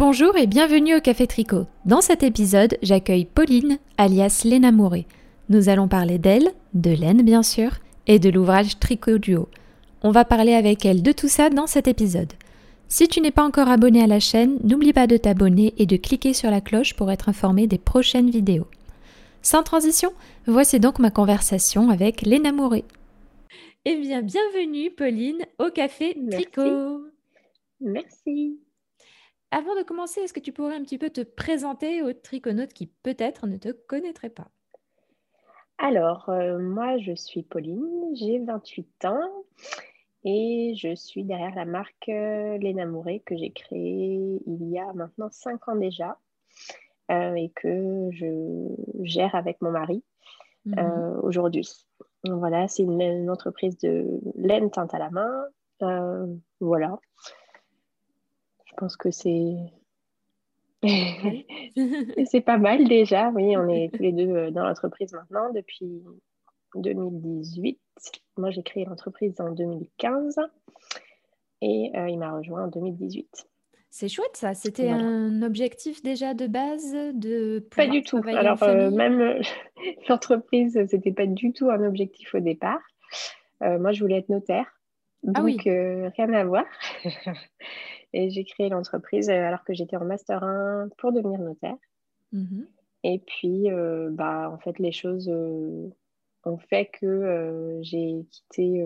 Bonjour et bienvenue au Café Tricot. Dans cet épisode, j'accueille Pauline, alias Léna Mouré. Nous allons parler d'elle, de laine bien sûr, et de l'ouvrage Tricot Duo. On va parler avec elle de tout ça dans cet épisode. Si tu n'es pas encore abonné à la chaîne, n'oublie pas de t'abonner et de cliquer sur la cloche pour être informé des prochaines vidéos. Sans transition, voici donc ma conversation avec Léna Mouré. Eh bien, bienvenue Pauline au Café Tricot. Merci. Avant de commencer, est-ce que tu pourrais un petit peu te présenter aux triconautes qui peut-être ne te connaîtraient pas? Alors, euh, moi, je suis Pauline, j'ai 28 ans et je suis derrière la marque euh, Léna Mouret que j'ai créée il y a maintenant 5 ans déjà euh, et que je gère avec mon mari mhm. aujourd'hui. Voilà, c'est une, une, entreprise de laine teinte à la main. voilà. Je pense que c'est. c'est pas mal déjà, oui, on est tous les deux euh, dans l'entreprise maintenant depuis 2018. Moi, j'ai créé l'entreprise en 2015 et euh, il m'a rejoint en 2018. C'est chouette ça. C'était un objectif déjà de base de Pas du tout. Alors euh, même l'entreprise, c'était pas du tout un objectif au départ. moi, je voulais être notaire. Ah donc, rien à voir. Et j'ai créé l'entreprise euh, alors que j'étais en Master 1 pour devenir notaire. Mhm. Et puis, euh, bah, en fait, les choses euh, ont fait que j'ai quitté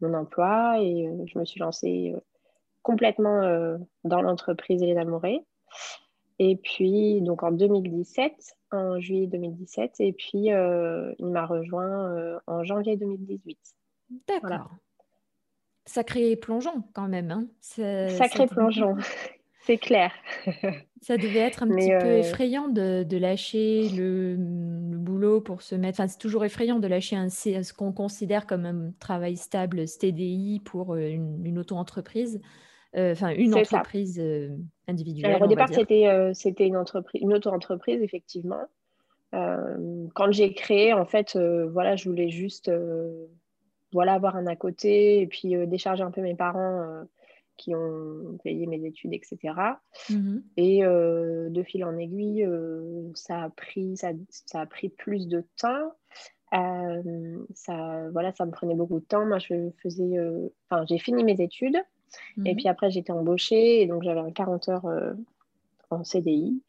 mon emploi et je me suis lancée complètement dans l'entreprise Hélène Amoré. Et puis, donc en 2017, en juillet 2017, et puis il m'a rejoint en janvier 2018. D'accord. Sacré plongeon quand même. Hein. Sacré plongeon, c'est clair. ça devait être un petit peu euh, effrayant de, lâcher le, boulot pour se mettre. Enfin, c'est toujours effrayant de lâcher un, ce qu'on considère comme un travail stable, CDI, pour euh, une, auto-entreprise. Euh, enfin, une entreprise individuelle. Alors, au départ, c'était, une, entreprise, une auto-entreprise, effectivement. quand j'ai créé, en fait, voilà, je voulais juste voilà, avoir un à côté et puis euh, décharger un peu mes parents euh, qui ont payé mes études, etc. Et mhm. euh, de fil en aiguille, ça, a pris, ça, ça, a pris plus de temps. ça, voilà, ça me prenait beaucoup de temps. Moi, je faisais, enfin, j'ai fini mes études et mhm. puis après, j'étais embauchée et donc j'avais un 40 heures en CDI.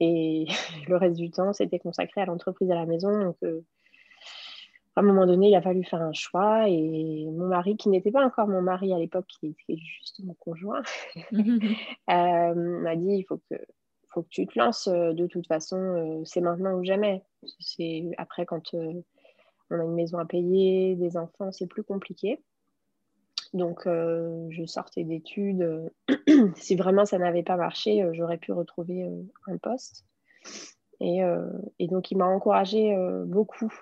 Et le reste du temps, c'était consacré à l'entreprise à la maison. Donc, à un moment donné, il a fallu faire un choix et mon mari, qui n'était pas encore mon mari à l'époque, qui était juste mon conjoint, euh, m'a dit il faut que, faut que tu te lances euh, de toute façon, euh, c'est maintenant ou jamais. C'est après quand on a une maison à payer, des enfants, c'est plus compliqué. Donc, je sortais d'études. si vraiment ça n'avait pas marché, j'aurais pu retrouver un poste. Et, et, donc, il m'a encouragé beaucoup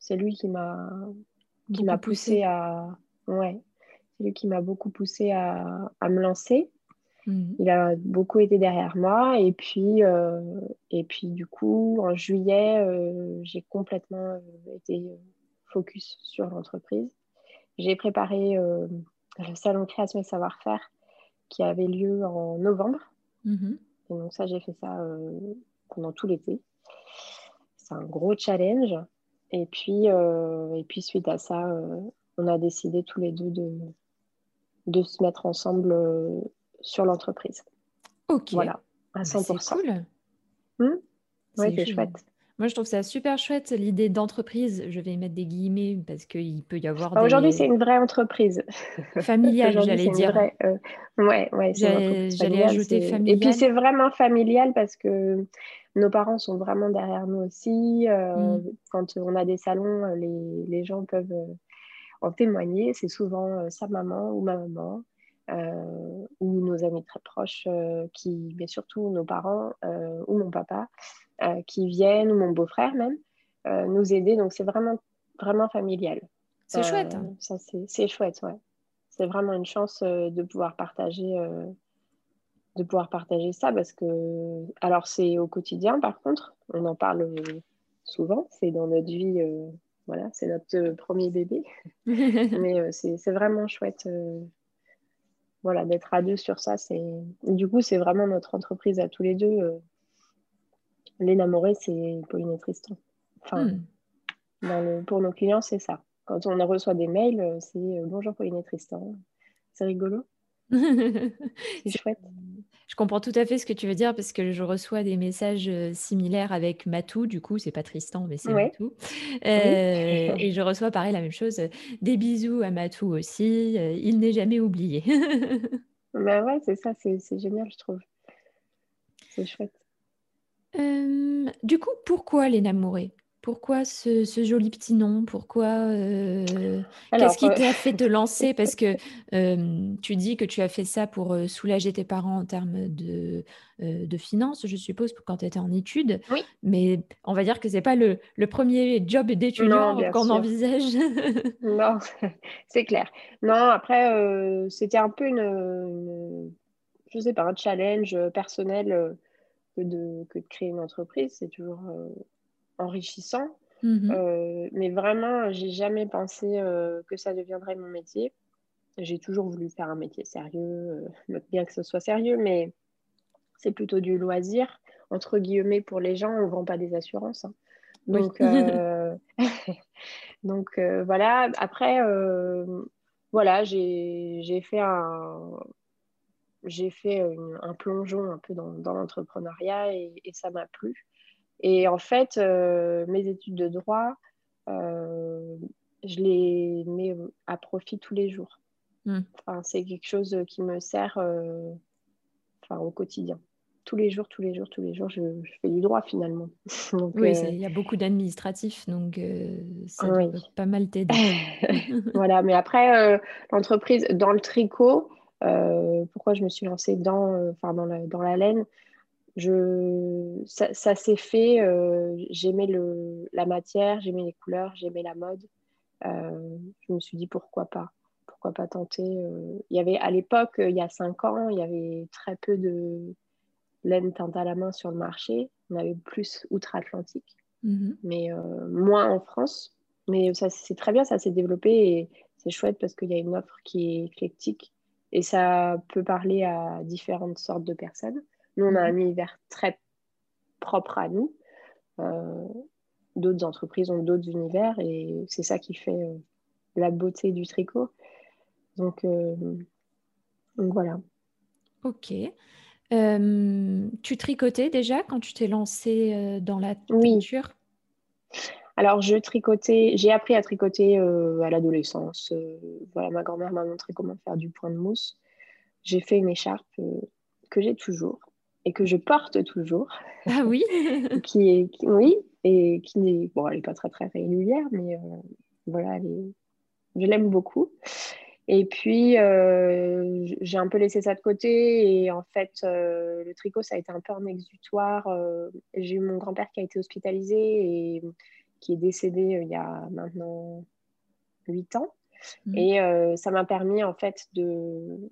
c'est lui qui m'a qui m'a poussé, à ouais. C'est lui qui m'a beaucoup poussé à, à me lancer. Mhm. il a beaucoup été derrière moi. Et puis euh, et puis du coup en juillet euh, j'ai complètement euh, été focus sur l'entreprise. J'ai préparé le salon création et savoir-faire qui avait lieu en novembre. Mhm. et donc ça j'ai fait ça pendant tout l'été. C'est un gros challenge et puis, euh, et puis suite à ça, euh, on a décidé tous les deux de, de se mettre ensemble euh, sur l'entreprise. Ok. Voilà, à 100%. Bah, c'est cool. Hmm? Oui, c'est chouette. Moi, je trouve ça super chouette, l'idée d'entreprise. Je vais y mettre des guillemets parce qu'il peut y avoir. Bah, aujourd'hui, c'est une vraie entreprise. Familiale, j'allais dire. Vraie, euh... Ouais, ouais. J'allais ajouter familiale. Et puis, c'est vraiment familial parce que nos parents sont vraiment derrière nous aussi. Euh, mm. Quand on a des salons, euh, les, les gens peuvent euh, en témoigner. C'est souvent sa maman ou ma maman. ou nos amis très proches, qui, mais surtout nos parents ou mon papa, qui viennent, ou mon beau-frère même, nous aider. Donc c'est vraiment, vraiment familial. C'est chouette. Ça, c'est chouette, ouais. C'est vraiment une chance de pouvoir partager de pouvoir partager ça parce que, alors c'est au quotidien par contre, on en parle souvent, c'est dans notre vie, euh, voilà, c'est notre premier bébé, mais euh, c'est vraiment chouette. Euh, voilà, d'être à deux sur ça, c'est. Du coup, c'est vraiment notre entreprise à tous les deux. L'énamoré, c'est Pauline et Tristan. Enfin, hmm. pour nos clients, c'est ça. Quand on reçoit des mails, c'est bonjour Pauline et Tristan. C'est rigolo. c'est chouette. Je comprends tout à fait ce que tu veux dire parce que je reçois des messages euh, similaires avec Matou, du coup, c'est pas Tristan, mais c'est Matou. Euh, et je reçois pareil la même chose. Des bisous à Matou aussi. Euh, il n'est jamais oublié. bah ouais, c'est ça, c'est génial, je trouve. C'est chouette. du coup, pourquoi les pourquoi ce, joli petit nom? Pourquoi euh, Qu'est-ce qui t'a fait te lancer? Parce que tu dis que tu as fait ça pour soulager tes parents en termes de, de finances, je suppose, quand tu étais en études. Oui. Mais on va dire que ce n'est pas le, premier job d'étudiant qu'on envisage. non, c'est clair. Non, après, c'était un peu une, je sais pas, un challenge personnel que de, que de créer une entreprise. C'est toujours enrichissant. Mhm. Euh, mais vraiment, j'ai jamais pensé euh, que ça deviendrait mon métier. J'ai toujours voulu faire un métier sérieux, euh, bien que ce soit sérieux, mais c'est plutôt du loisir. Entre guillemets, pour les gens, on ne vend pas des assurances. Hein. Donc, donc voilà. Après, voilà, j'ai fait un, j'ai fait un plongeon un peu dans, dans l'entrepreneuriat et, et, ça m'a plu. Et en fait, euh, mes études de droit, euh, je les mets à profit tous les jours. Hmm. Enfin, c'est quelque chose qui me sert euh, enfin, au quotidien. Tous les jours, tous les jours, tous les jours, je, fais du droit finalement. oui, il y a beaucoup d'administratifs, donc ça doit pas mal t'aider. voilà, mais après, l'entreprise, dans le tricot, pourquoi je me suis lancée dans, dans, la, dans la laine je, ça, s'est fait. Euh, j'aimais la matière, j'aimais les couleurs, j'aimais la mode. Euh, je me suis dit pourquoi pas Pourquoi pas tenter euh. Il y avait à l'époque, il y a cinq ans, il y avait très peu de laine teinte à la main sur le marché. On avait plus outre-Atlantique, mm-hmm. mais moins en France. Mais ça c'est très bien, ça s'est développé et c'est chouette parce qu'il y a une offre qui est éclectique et ça peut parler à différentes sortes de personnes. Nous, on a un mhm. univers très propre à nous. Euh, d'autres entreprises ont d'autres univers et c'est ça qui fait euh, la beauté du tricot. Donc, euh, voilà. Ok. tu tricotais déjà quand tu t'es lancée dans la teinture Alors, je tricotais, j'ai appris à tricoter à l'adolescence. voilà, ma grand-mère m'a montré comment faire du point de mousse. J'ai fait une écharpe que j'ai toujours et que je porte toujours. Ah oui qui est, Oui, et qui n'est. Bon, elle n'est pas très très régulière, mais euh, voilà, je l'aime beaucoup. Et puis, euh, j'ai un peu laissé ça de côté. Et en fait, euh, le tricot, ça a été un peu un exutoire. j'ai eu mon grand-père qui a été hospitalisé et qui est décédé il y a maintenant 8 ans. Mmh. Et ça m'a permis, en fait, de,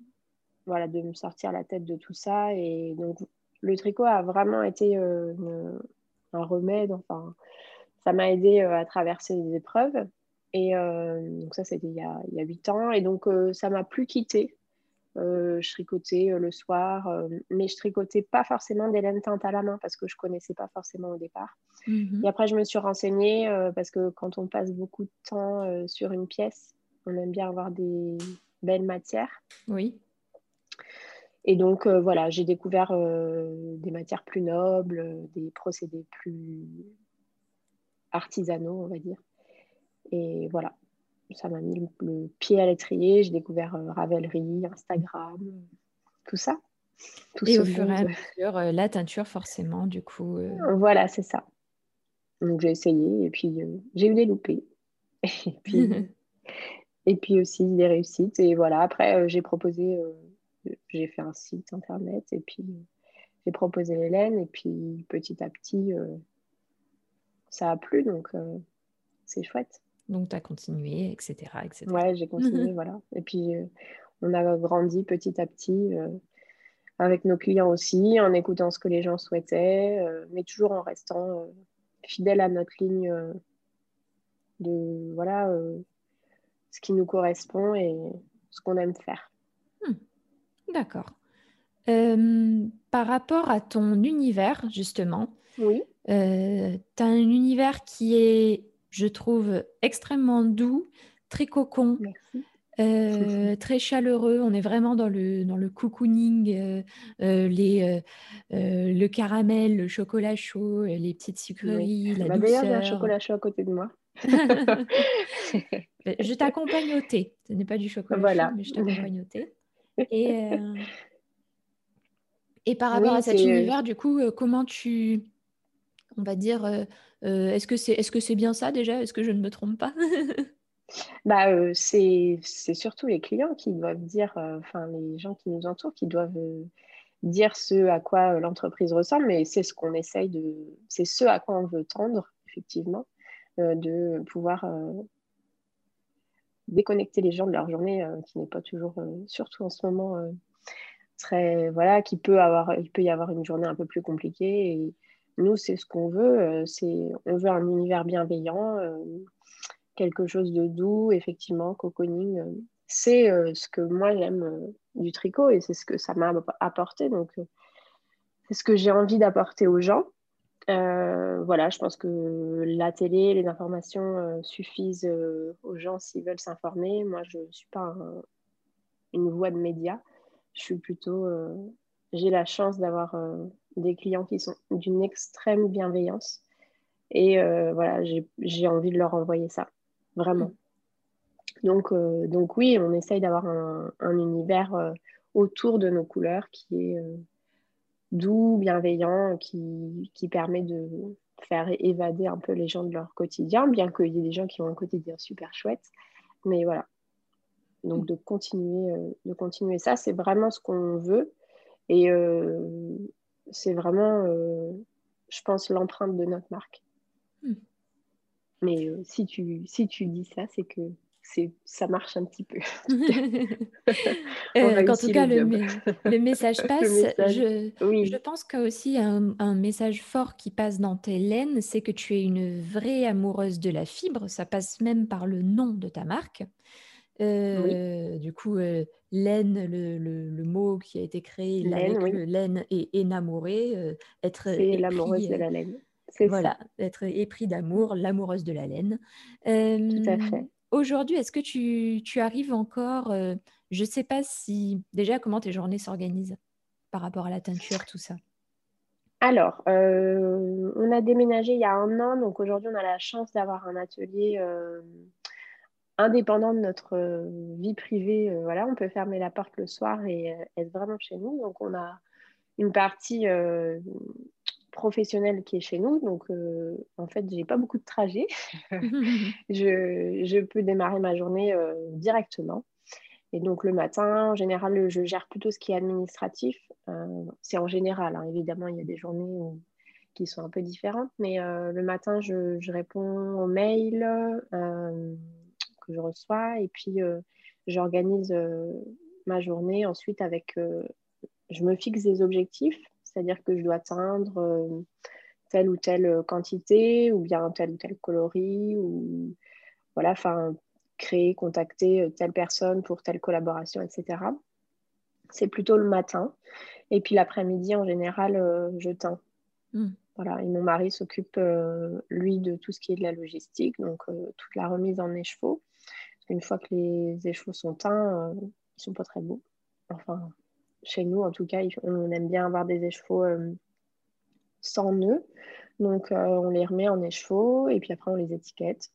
voilà, de me sortir la tête de tout ça. Et donc, le tricot a vraiment été euh, un remède. Enfin, ça m'a aidé euh, à traverser les épreuves. Et euh, donc ça, c'était il y a huit ans. Et donc, ça m'a plus quitté. je tricotais le soir, mais je tricotais pas forcément des laines teintes à la main parce que je connaissais pas forcément au départ. Mhm. Et après, je me suis renseignée parce que quand on passe beaucoup de temps sur une pièce, on aime bien avoir des belles matières. Oui. Et donc, euh, voilà, j'ai découvert euh, des matières plus nobles, des procédés plus artisanaux, on va dire. Et voilà, ça m'a mis le, pied à l'étrier. J'ai découvert euh, Ravelry, Instagram, tout ça. et au fur et à mesure, la teinture, forcément, du coup. Voilà, c'est ça. Donc, j'ai essayé et puis j'ai eu des loupés. et, puis, et puis aussi des réussites. Et voilà, après, j'ai proposé j'ai fait un site internet et puis j'ai proposé l'Hélène et puis petit à petit euh, ça a plu donc euh, c'est chouette. Donc tu as continué, etc. etc. Ouais, j'ai continué, voilà. Et puis euh, on a grandi petit à petit avec nos clients aussi, en écoutant ce que les gens souhaitaient, mais toujours en restant fidèle à notre ligne de voilà ce qui nous correspond et ce qu'on aime faire. D'accord. par rapport à ton univers, justement, oui. tu as un univers qui est, je trouve, extrêmement doux, très cocon. Euh, très chaleureux. On est vraiment dans le, dans le cocooning, euh, euh, les, le caramel, le chocolat chaud, les petites sucreries, la bah. D'ailleurs, j'ai un chocolat chaud à côté de moi. je t'accompagne au thé. Ce n'est pas du chocolat chaud, mais je t'accompagne au thé. Et, et par rapport à cet univers, du coup, comment tu, on va dire, est-ce que c'est est -ce c'est bien ça déjà? Est-ce que je ne me trompe pas? Bah, euh, c'est surtout les clients qui doivent dire, euh, enfin les gens qui nous entourent, qui doivent euh, dire ce à quoi l'entreprise ressemble, mais c'est ce qu'on essaye de, c'est ce à quoi on veut tendre, effectivement, de pouvoir déconnecter les gens de leur journée, qui n'est pas toujours, surtout en ce moment, très, voilà, qui peut avoir, il peut y avoir une journée un peu plus compliquée. Et nous, c'est ce qu'on veut, c'est, on veut un univers bienveillant quelque chose de doux, effectivement, cocooning. Euh, c'est euh, ce que moi j'aime euh, du tricot et c'est ce que ça m'a apporté. Donc, c'est ce que j'ai envie d'apporter aux gens. Voilà, je pense que la télé, les informations suffisent aux gens s'ils veulent s'informer. Moi, je ne suis pas une voix de médias. Je suis plutôt. j'ai la chance d'avoir des clients qui sont d'une extrême bienveillance. Et voilà, j'ai envie de leur envoyer ça vraiment. Donc, euh, donc oui, on essaye d'avoir un, univers euh, autour de nos couleurs qui est euh, doux, bienveillant, qui, qui, permet de faire évader un peu les gens de leur quotidien, bien qu'il y ait des gens qui ont un quotidien super chouette. Mais voilà. Donc de continuer, de continuer ça, c'est vraiment ce qu'on veut. Et c'est vraiment, je pense, l'empreinte de notre marque. Hmm. Mais euh, si, tu, si tu dis ça, c'est que ça marche un petit peu. euh, en tout cas, le, le, message passe. Je, je, pense qu'il y a aussi un, un, message fort qui passe dans tes laines, c'est que tu es une vraie amoureuse de la fibre. Ça passe même par le nom de ta marque. Euh, du coup, euh, laine, le, le, mot qui a été créé laine, avec le laine et énamouré, être c'est l'amoureuse de la laine. Voilà, être épris d'amour, l'amoureuse de la laine. Tout à fait. Aujourd'hui, est-ce que tu, tu, arrives encore, euh, je ne sais pas si, déjà, comment tes journées s'organisent par rapport à la teinture, tout ça? Alors, euh, on a déménagé il y a un an, donc aujourd'hui on a la chance d'avoir un atelier euh, indépendant de notre vie privée. voilà, on peut fermer la porte le soir et être vraiment chez nous. Donc on a une partie professionnel qui est chez nous. Donc, euh, en fait, j'ai pas beaucoup de trajets. je, je, peux démarrer ma journée euh, directement. Et donc, le matin, en général, je gère plutôt ce qui est administratif. Euh, c'est en général, hein. évidemment, il y a des journées qui sont un peu différentes. Mais le matin, je, je, réponds aux mails que je reçois. Et puis, j'organise ma journée ensuite avec... je me fixe des objectifs c'est-à-dire que je dois atteindre euh, telle ou telle euh, quantité ou bien tel ou tel coloris ou voilà, enfin créer, contacter euh, telle personne pour telle collaboration, etc. C'est plutôt le matin. Et puis l'après-midi, en général, je teins. Hmm. Voilà, et mon mari s'occupe, lui, de tout ce qui est de la logistique, donc toute la remise en écheveau. Une fois que les écheveaux sont teints, ils ne sont pas très beaux. Enfin, chez nous, en tout cas, on aime bien avoir des écheveaux euh, sans nœuds. Donc, euh, on les remet en écheveau et puis après, on les étiquette.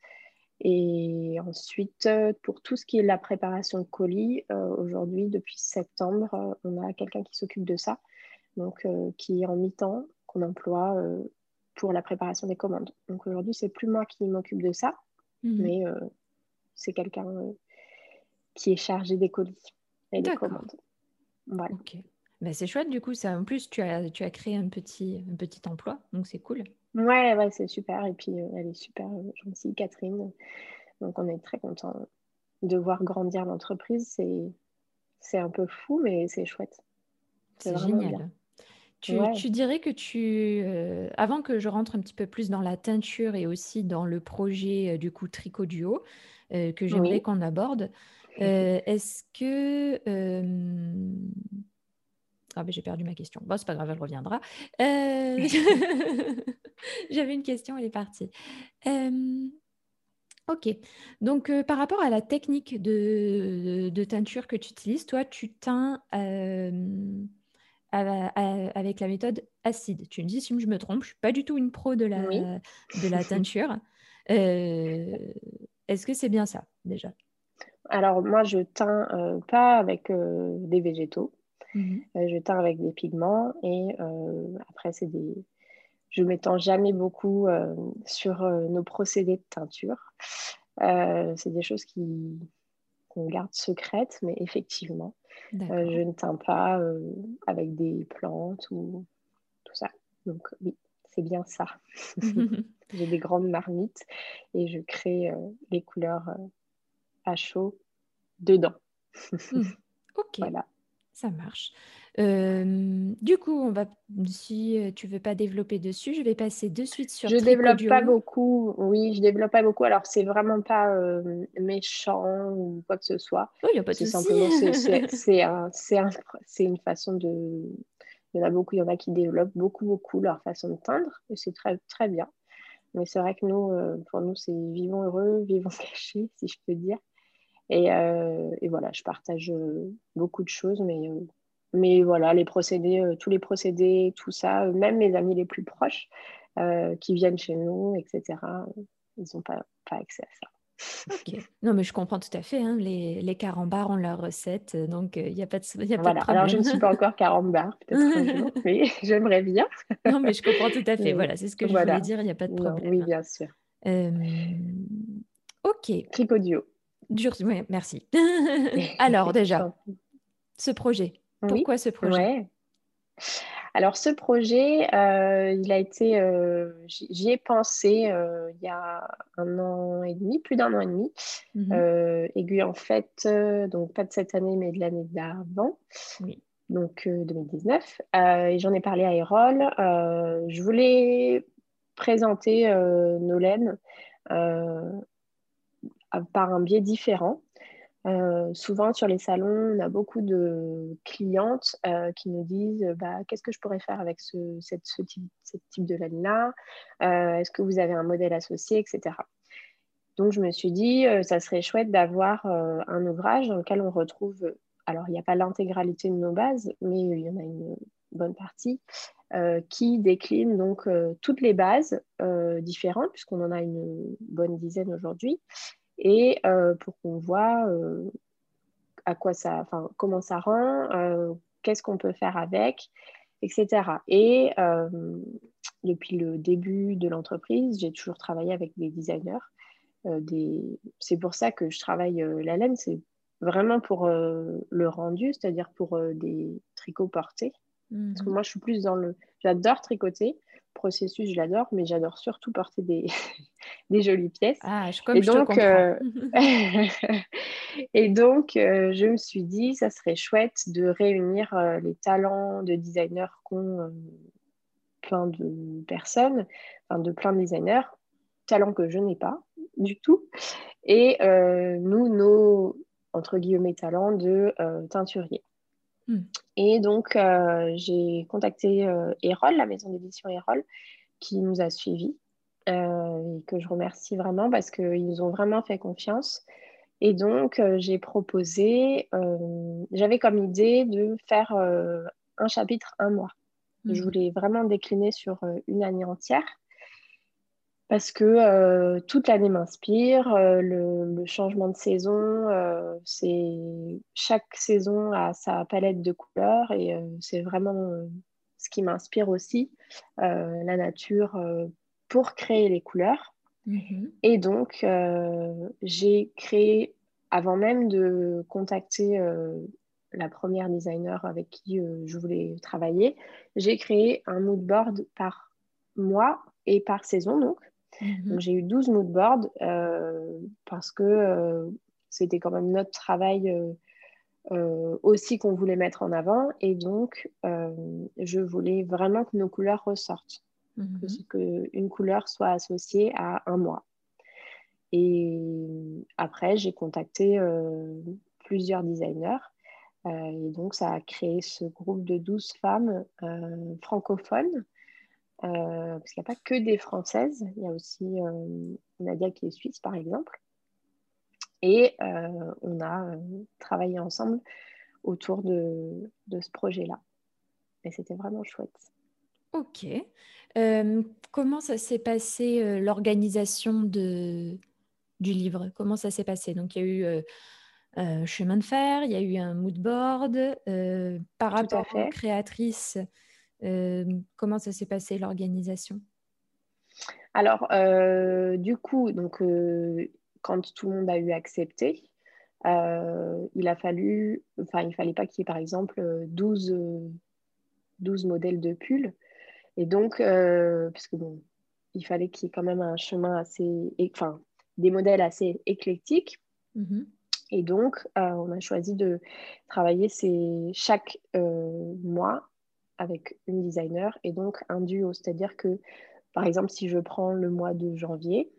Et ensuite, euh, pour tout ce qui est la préparation de colis, aujourd'hui, depuis septembre, on a quelqu'un qui s'occupe de ça, donc qui est en mi-temps, qu'on emploie pour la préparation des commandes. Donc aujourd'hui, c'est plus moi qui m'occupe de ça, mhm. mais c'est quelqu'un qui est chargé des colis et des commandes. Ok. Bah, c'est chouette, du coup, ça. En plus, tu as, tu as créé un petit, un petit emploi, donc c'est cool. Ouais, ouais, c'est super. Et puis, euh, elle est super euh, gentille, Catherine. Donc, on est très content de voir grandir l'entreprise. C'est, c'est un peu fou, mais c'est chouette. C'est génial. Tu, tu dirais que tu, euh, avant que je rentre un petit peu plus dans la teinture et aussi dans le projet du coup Tricot Duo que j'aimerais qu'on aborde, est-ce que ah ben j'ai perdu ma question. Bon, c'est pas grave, elle reviendra. J'avais une question, elle est partie. Ok. Donc, euh, par rapport à la technique de, teinture que tu utilises, toi, tu teins euh, avec la méthode acide. Tu me dis si je me trompe, je ne suis pas du tout une pro de la, de la teinture. Euh, est-ce que c'est bien ça, déjà? Alors, moi, je teins pas avec des végétaux. Mmh je teins avec des pigments et après, c'est des, je m'étends jamais beaucoup euh, sur euh, nos procédés de teinture. Euh, c'est des choses qui, qu'on garde secrètes, mais effectivement, je ne teins pas avec des plantes ou tout ça. Donc oui, c'est bien ça. J'ai des grandes marmites et je crée les couleurs à chaud dedans. Mmh. Ok. Voilà. Ça marche. du coup, on va, si tu veux pas développer dessus, je vais passer de suite sur. Je développe pas beaucoup. Oui, je développe pas beaucoup. Alors, c'est vraiment pas méchant ou quoi que ce soit. Oh, il n'y a pas de C'est simplement, c'est une façon de. Il y en a beaucoup, il y en a qui développent beaucoup, beaucoup leur façon de teindre, et c'est très, très bien. Mais c'est vrai que nous, pour nous, c'est vivons heureux, vivons cachés, si je peux dire. Euh, et, voilà, je partage euh, beaucoup de choses, mais, euh, mais voilà, les procédés, tous les procédés, tout ça, même mes amis les plus proches qui viennent chez nous, etc., ils n'ont pas, pas accès à ça. Ok. Non, mais je comprends tout à fait. Hein. Les, les carambars ont leur recette, donc il n'y a pas de, y a voilà. pas de Alors, je ne suis pas encore carambar, peut-être mais j'aimerais bien. non, mais je comprends tout à fait. Voilà, c'est ce que je voulais dire, il n'y a pas de problème. oui, bien sûr. Ok. Tripodio. Dur, oui, merci. Alors déjà, ce projet. Pourquoi ce projet? Alors ce projet, euh, il a été, euh, j'y ai pensé euh, il y a un an et demi, plus d'un an et demi. Mmh aiguille en fait, donc pas de cette année, mais de l'année d'avant. Donc 2019. et j'en ai parlé à Erol. je voulais présenter nos laines par un biais différent. Euh, souvent sur les salons, on a beaucoup de clientes euh, qui nous disent bah, qu'est-ce que je pourrais faire avec ce, type, de laine-là? Euh, Est-ce que vous avez un modèle associé, etc. Donc je me suis dit, ça serait chouette d'avoir un ouvrage dans lequel on retrouve, alors il n'y a pas l'intégralité de nos bases, mais il y en a une bonne partie, qui décline donc toutes les bases différentes, puisqu'on en a une bonne dizaine aujourd'hui, et euh, pour qu'on voit euh, à quoi ça, comment ça rend, euh, qu'est-ce qu'on peut faire avec, etc. Et depuis le début de l'entreprise, j'ai toujours travaillé avec des designers. des... C'est pour ça que je travaille la laine, c'est vraiment pour le rendu, c'est-à-dire pour des tricots portés. Parce que mhm. moi, je suis plus dans le... J'adore tricoter, processus, je l'adore, mais j'adore surtout porter des, des jolies pièces. Ah, je, comme et, donc, euh, et donc, euh, je me suis dit, ça serait chouette de réunir euh, les talents de designers qu'ont plein de personnes, enfin de plein de designers, talents que je n'ai pas du tout, et nous, nos, entre guillemets, talents de teinturier. Hmm. Et donc, euh, j'ai contacté euh, Erol, la maison d'édition Erol, qui nous a suivis euh, et que je remercie vraiment parce qu'ils nous ont vraiment fait confiance. Et donc, j'ai proposé, j'avais comme idée de faire un chapitre un mois. Je hmm. voulais vraiment décliner sur une année entière parce que euh, toute l'année m'inspire. Euh, le, changement de saison, euh, c'est chaque saison a sa palette de couleurs et c'est vraiment ce qui m'inspire aussi, la nature pour créer les couleurs. Mm-hmm. Et donc, j'ai créé, avant même de contacter la première designer avec qui je voulais travailler, j'ai créé un mood board par mois et par saison donc. Mhm. j'ai eu 12 moodboards euh, parce que euh, c'était quand même notre travail euh, aussi qu'on voulait mettre en avant. Et donc, je voulais vraiment que nos couleurs ressortent, mm-hmm. qu'une couleur soit associée à un mois. Et après, j'ai contacté plusieurs designers. et donc, ça a créé ce groupe de 12 femmes francophones euh, parce qu'il n'y a pas que des Françaises, il y a aussi euh, Nadia qui est suisse par exemple. Et euh, on a travaillé ensemble autour de, ce projet-là. Et c'était vraiment chouette. Ok. comment ça s'est passé l'organisation de, du livre? Comment ça s'est passé? Donc il y a eu chemin de fer, il y a eu un mood board. par rapport aux créatrices, comment ça s'est passé l'organisation? Alors, euh, du coup, donc, euh, quand tout le monde a eu accepté, il a fallu, enfin, il fallait pas qu'il y ait par exemple 12, 12 modèles de pulls. Et donc, puisque bon, il fallait qu'il y ait quand même un chemin assez, enfin, des modèles assez éclectiques. Mm-hmm. Et donc, on a choisi de travailler ces, chaque mois avec une designer et donc un duo. C'est-à-dire que, par exemple, si je prends le mois de janvier,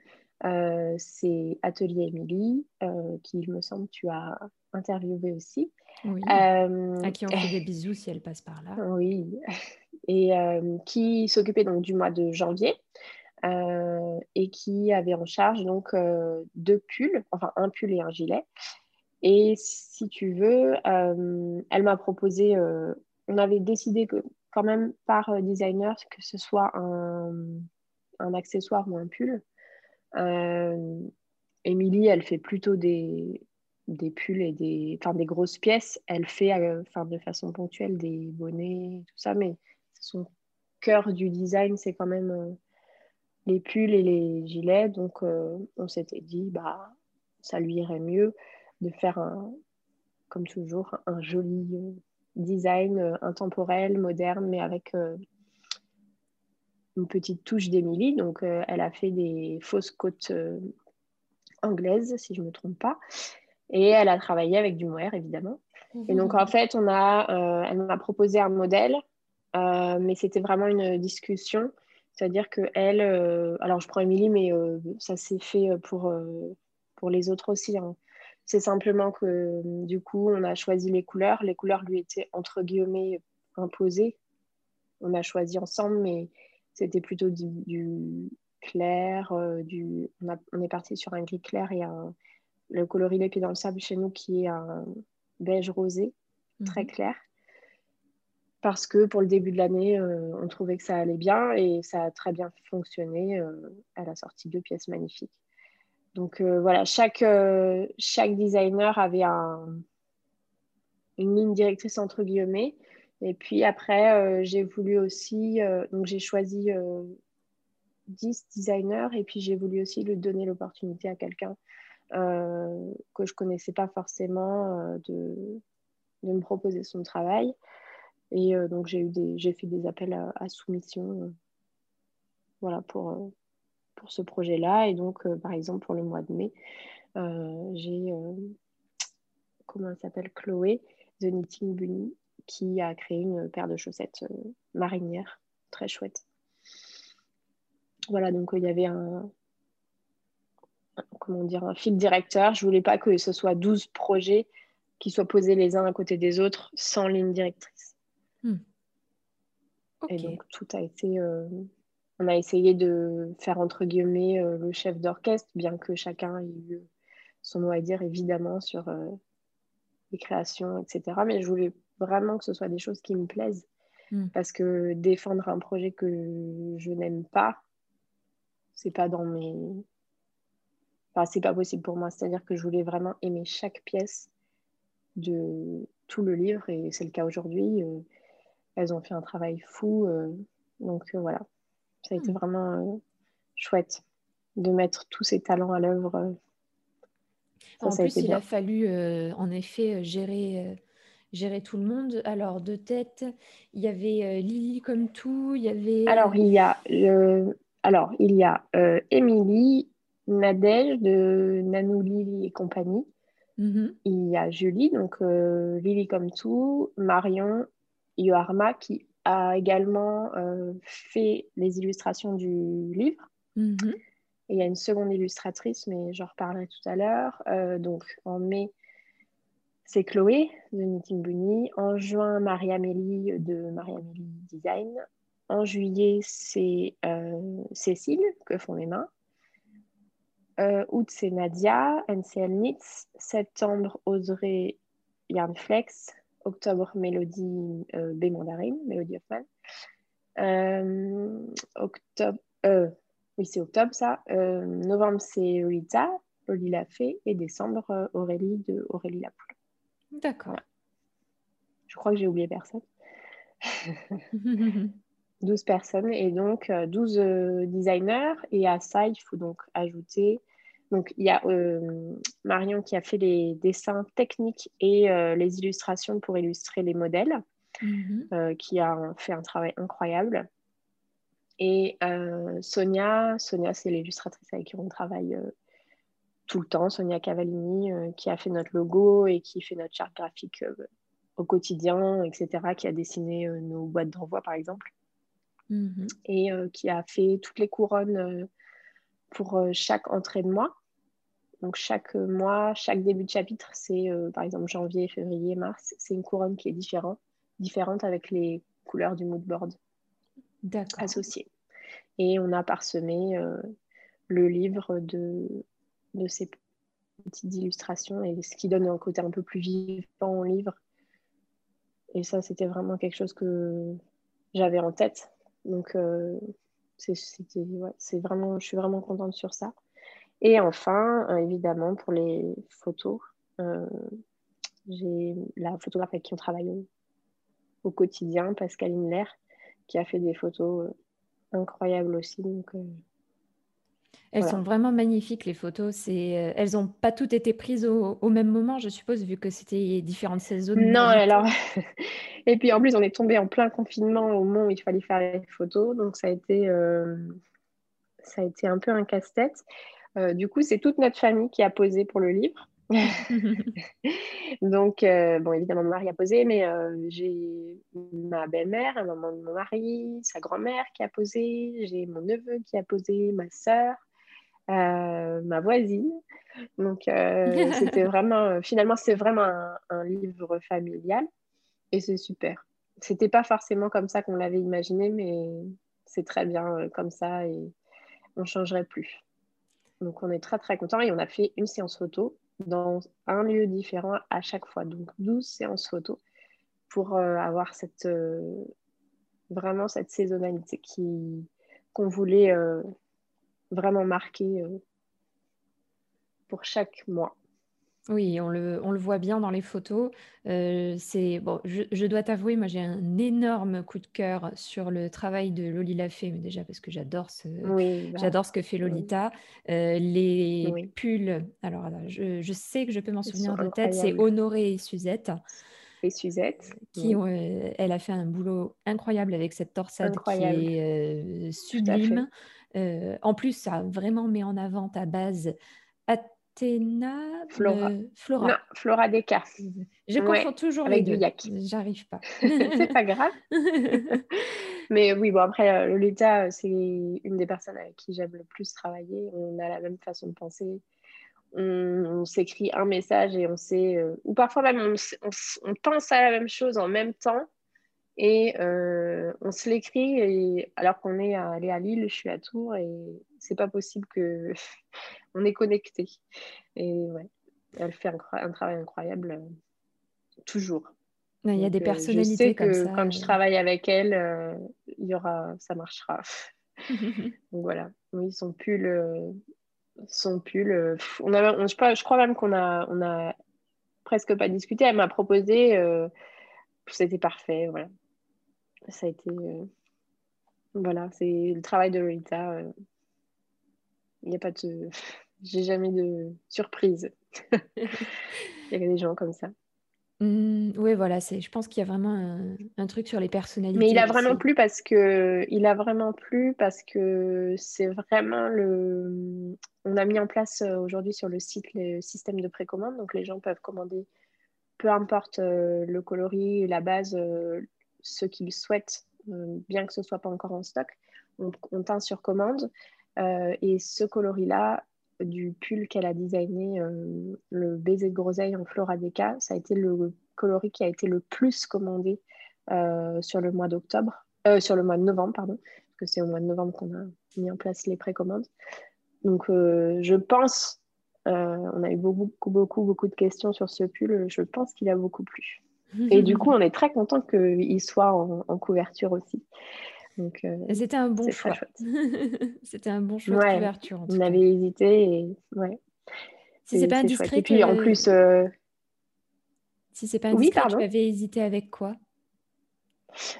euh, c'est Atelier Émilie, euh, qui, il me semble, tu as interviewé aussi. Oui. Euh, à qui on fait des bisous si elle passe par là. Oui. Et qui s'occupait donc du mois de janvier. et qui avait en charge donc deux pulls, enfin un pull et un gilet. Et si tu veux, elle m'a proposé on avait décidé que quand même par euh, designer que ce soit un, accessoire ou un pull. Euh, Émilie, elle fait plutôt des, pulls et des, enfin, des grosses pièces. Elle fait euh, enfin, de façon ponctuelle des bonnets, tout ça, mais son cœur du design, c'est quand même les pulls et les gilets. Donc, on s'était dit, bah, ça lui irait mieux de faire, comme toujours, un joli design euh, intemporel, moderne, mais avec euh, une petite touche d'Émilie. Donc, euh, elle a fait des fausses côtes anglaises, si je ne me trompe pas. Et elle a travaillé avec du mohair, évidemment. Et donc, en fait, on a, elle m'a proposé un modèle, mais c'était vraiment une discussion. C'est-à-dire que elle, alors je prends Émilie, mais ça s'est fait pour, pour les autres aussi. Hein. C'est simplement que du coup, on a choisi les couleurs. Les couleurs lui étaient entre guillemets imposées. On a choisi ensemble, mais c'était plutôt du, clair. Euh, du... On, est parti sur un gris clair et un... le coloris Les Pieds dans le Sable chez nous qui est un beige rosé, très mhm. clair. Parce que pour le début de l'année, euh, on trouvait que ça allait bien et ça a très bien fonctionné. Euh, elle a sorti deux pièces magnifiques. Donc euh, voilà, chaque, euh, chaque designer avait un, une ligne directrice entre guillemets. Et puis après, euh, j'ai voulu aussi, donc j'ai choisi 10 designers et puis j'ai voulu aussi lui donner l'opportunité à quelqu'un que je connaissais pas forcément de, de, me proposer son travail. Et donc j'ai eu des, fait des appels à, à soumission voilà, pour, pour ce projet-là. Et donc, euh, par exemple, pour le mois de mai, euh, j'ai, euh, comment elle s'appelle, Chloé, The Knitting Bunny, qui a créé une paire de chaussettes marinières, très chouette. Voilà, donc il y avait un, comment dire, un fil directeur. Je voulais pas que ce soit 12 projets qui soient posés les uns à côté des autres sans ligne directrice. Hmm. Et donc tout a été on a essayé de faire entre guillemets euh, le chef d'orchestre, bien que chacun ait eu son mot à dire évidemment sur euh, les créations, etc. Mais je voulais vraiment que ce soit des choses qui me plaisent. Mm. Parce que défendre un projet que je n'aime pas, c'est pas dans mes. Enfin, c'est pas possible pour moi. C'est-à-dire que je voulais vraiment aimer chaque pièce de tout le livre, et c'est le cas aujourd'hui. Euh, elles ont fait un travail fou. donc voilà. Ça a été hmm. vraiment euh, chouette de mettre tous ces talents à l'œuvre. Euh. en plus, il a fallu euh, en effet gérer, gérer tout le monde. Alors, de tête, il y avait Lily comme tout, il y avait... Alors, il y a, alors, il y a Émilie, Nadège de Nanou Lily et compagnie. Mm-hmm. Il y a Julie, donc Lily comme tout, Marion, Yoharma qui a également fait les illustrations du livre. Mm-hmm. Et il y a une seconde illustratrice, mais j'en reparlerai tout à l'heure. donc en mai, c'est Chloé de Knitting Bunny. En juin, Marie-Amélie de Marie-Amélie Design. En juillet, c'est euh, Cécile que font mes mains. Euh, août, c'est Nadia, NCL Knits. Septembre, Oseré Yarnflex. Octobre, Mélodie euh, B Mandarine, Mélodie Hoffman. octobre, oui, c'est octobre ça. novembre, c'est Rita, Loli Lafay. Et décembre, Aurélie de Aurélie Lapoule. D'accord. Je crois que j'ai oublié personne. 12 personnes et donc 12 euh, euh, designers. Et à ça, il faut donc ajouter. Donc, il y a euh, Marion qui a fait les dessins techniques et les illustrations pour illustrer les modèles, mhm. qui a fait un travail incroyable. Et Sonia, Sonia c'est l'illustratrice avec qui on travaille tout le temps, Sonia Cavallini, euh, qui a fait notre logo et qui fait notre charte graphique euh, au quotidien, etc., qui a dessiné euh, nos boîtes d'envoi, par exemple, mhm. et qui a fait toutes les couronnes pour chaque entrée de mois. Donc chaque mois, chaque début de chapitre, c'est par exemple janvier, février, mars, c'est une couronne qui est différente, différente avec les couleurs du mood board associées. Et on a parsemé le livre de de ces petites illustrations et ce qui donne un côté un peu plus vivant au livre. Et ça, c'était vraiment quelque chose que j'avais en tête. Donc, euh, c'est vraiment, je suis vraiment contente sur ça. Et enfin, euh, évidemment, pour les photos, euh, j'ai la photographe avec qui on travaille au, quotidien, Pascaline Lair, qui a fait des photos incroyables aussi. Donc, elles sont vraiment magnifiques, les photos. C'est, euh, elles n'ont pas toutes été prises au, même moment, je suppose, vu que c'était différentes saisons. Non, alors. Et puis en plus, on est tombé en plein confinement au moment où il fallait faire les photos. Donc ça a été, euh, ça a été un peu un casse-tête. Euh, du coup, c'est toute notre famille qui a posé pour le livre. Donc, bon, évidemment, mon mari a posé, mais j'ai ma belle-mère, la maman de mon mari, sa grand-mère qui a posé, j'ai mon neveu qui a posé, ma sœur, euh, ma voisine. Donc, euh, c'était vraiment, euh, finalement, c'est vraiment un, livre familial et c'est super. C'était pas forcément comme ça qu'on l'avait imaginé, mais c'est très bien comme ça et on changerait plus. Donc, on est très très content et on a fait une séance photo dans un lieu différent à chaque fois. Donc, 12 séances photo pour avoir cette, vraiment cette saisonnalité qui, qu'on voulait vraiment marqué euh, pour chaque mois. Oui, on le, on le voit bien dans les photos. Euh, c'est bon, je, dois t'avouer, moi j'ai un énorme coup de cœur sur le travail de Loli Lafay, mais déjà parce que j'adore ce, bah, j'adore ce que fait Lolita. Euh, les pulls, alors je, je, sais que je peux m'en souvenir de tête, c'est Honoré et Suzette. Et Suzette. Qui, elle a fait un boulot incroyable avec cette torsade qui est sublime. Euh, en plus, ça vraiment met en avant ta base Athéna Flora. Flora. Non, Flora Deca. Je confonds toujours avec les deux. J'arrive pas. c'est pas grave. Mais oui, bon, après, euh, Lolita, c'est une des personnes avec qui j'aime le plus travailler. On a la même façon de penser. On, s'écrit un message et on sait, euh, ou parfois même on, on, pense à la même chose en même temps, et euh, on se l'écrit alors qu'on est allé à Lille, je suis à Tours et c'est pas possible que on est connecté. Et ouais, elle fait un, travail incroyable euh, toujours. Il y a des euh, personnalités je sais que Quand je travaille avec elle, il y aura, ça marchera. Donc voilà. Oui, son pull, son pull. on a, je, crois même qu'on a, on a presque pas discuté. Elle m'a proposé. c'était parfait, voilà ça a été. Euh, voilà, c'est le travail de Lolita. Euh, il n'y a pas de. J'ai jamais de surprise. Il y a des gens comme ça. Mmh, oui, voilà, c'est je pense qu'il y a vraiment un, un truc sur les personnalités. Mais il a vraiment plu parce que il a vraiment plu parce que c'est vraiment le. On a mis en place euh, aujourd'hui sur le site le système de précommande, donc les gens peuvent commander, peu importe euh, le coloris, la base, euh, ce qu'ils souhaitent, bien que ce soit pas encore en stock. On, on teint sur commande et ce coloris-là, du pull qu'elle a designé, euh, le baiser de groseille en Floradeca. Ça a été le coloris qui a été le plus commandé euh, sur le mois d'octobre, euh, sur le mois de novembre, pardon, parce que c'est au mois de novembre qu'on a mis en place les précommandes. Donc, je pense, on a eu beaucoup, beaucoup, beaucoup de questions sur ce pull. Je pense qu'il a beaucoup plu. Et du coup, on est très content qu'il soit en, couverture aussi. Euh, c'était un bon choix. c'était un bon choix de couverture. on avait hésité et ouais. Si c'est pas indiscret. Et puis en plus. Euh, si c'est pas indiscret, tu avais hésité avec quoi?